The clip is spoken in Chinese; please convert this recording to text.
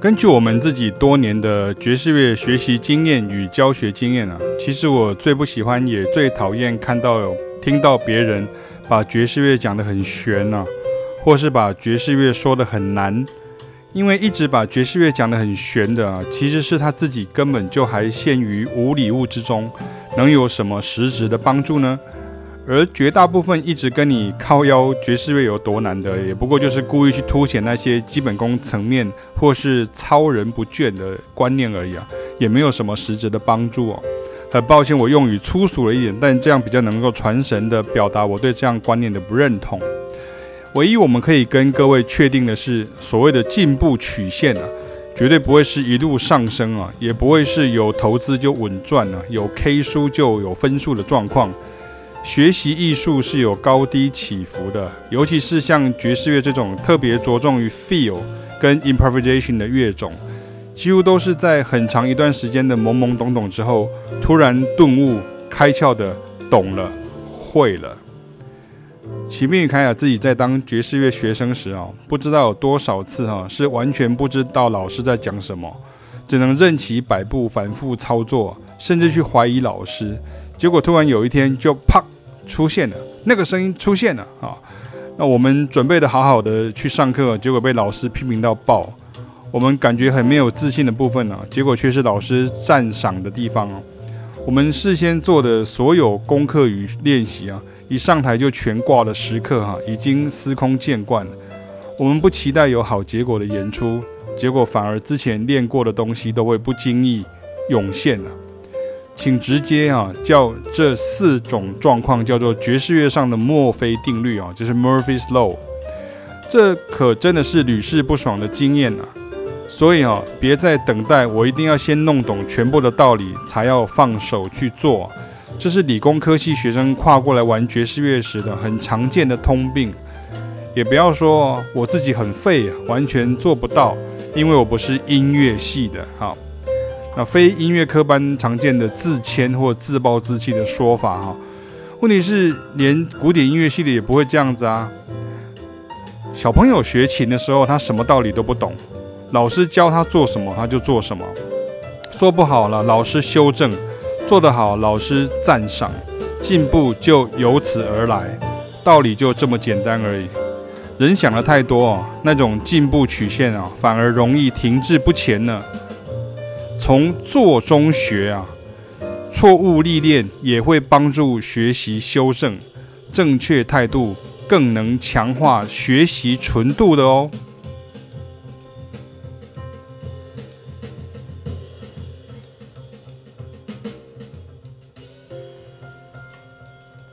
根据我们自己多年的爵士乐学习经验与教学经验啊，其实我最不喜欢也最讨厌看到有听到别人把爵士乐讲得很玄啊，或是把爵士乐说得很难。因为一直把爵士乐讲得很玄的啊，其实是他自己根本就还陷于无礼物之中，能有什么实质的帮助呢？而绝大部分一直跟你靠腰爵士乐有多难的，也不过就是故意去凸显那些基本功层面或是超人不倦的观念而已啊，也没有什么实质的帮助哦。很抱歉，我用语粗俗了一点，但这样比较能够传神的表达我对这样观念的不认同。唯一我们可以跟各位确定的是，所谓的进步曲线啊，绝对不会是一路上升啊，也不会是有投资就稳赚啊，有 K 书就有分数的状况。学习艺术是有高低起伏的，尤其是像爵士乐这种特别着重于 feel 跟 improvisation 的乐种，几乎都是在很长一段时间的懵懵懂懂之后，突然顿悟、开窍的懂了、会了。启明与凯雅自己在当爵士乐学生时啊，不知道有多少次哈，是完全不知道老师在讲什么，只能任其摆布、反复操作，甚至去怀疑老师。结果突然有一天就啪出现了，那个声音出现了啊！那我们准备的好好的去上课，结果被老师批评到爆。我们感觉很没有自信的部分呢，结果却是老师赞赏的地方哦。我们事先做的所有功课与练习啊，一上台就全挂了时刻哈，已经司空见惯了。我们不期待有好结果的演出，结果反而之前练过的东西都会不经意涌现了。请直接啊叫这四种状况叫做爵士乐上的墨菲定律啊，就是 Murphy's Law。这可真的是屡试不爽的经验啊！所以啊，别再等待我一定要先弄懂全部的道理才要放手去做，这是理工科系学生跨过来玩爵士乐时的很常见的通病。也不要说我自己很废，完全做不到，因为我不是音乐系的。好。那非音乐科班常见的自谦或自暴自弃的说法哈，问题是连古典音乐系的也不会这样子啊。小朋友学琴的时候，他什么道理都不懂，老师教他做什么他就做什么，做不好了老师修正，做得好老师赞赏，进步就由此而来，道理就这么简单而已。人想的太多，那种进步曲线啊，反而容易停滞不前呢。从做中学啊，错误历练也会帮助学习修正，正确态度更能强化学习纯度的哦。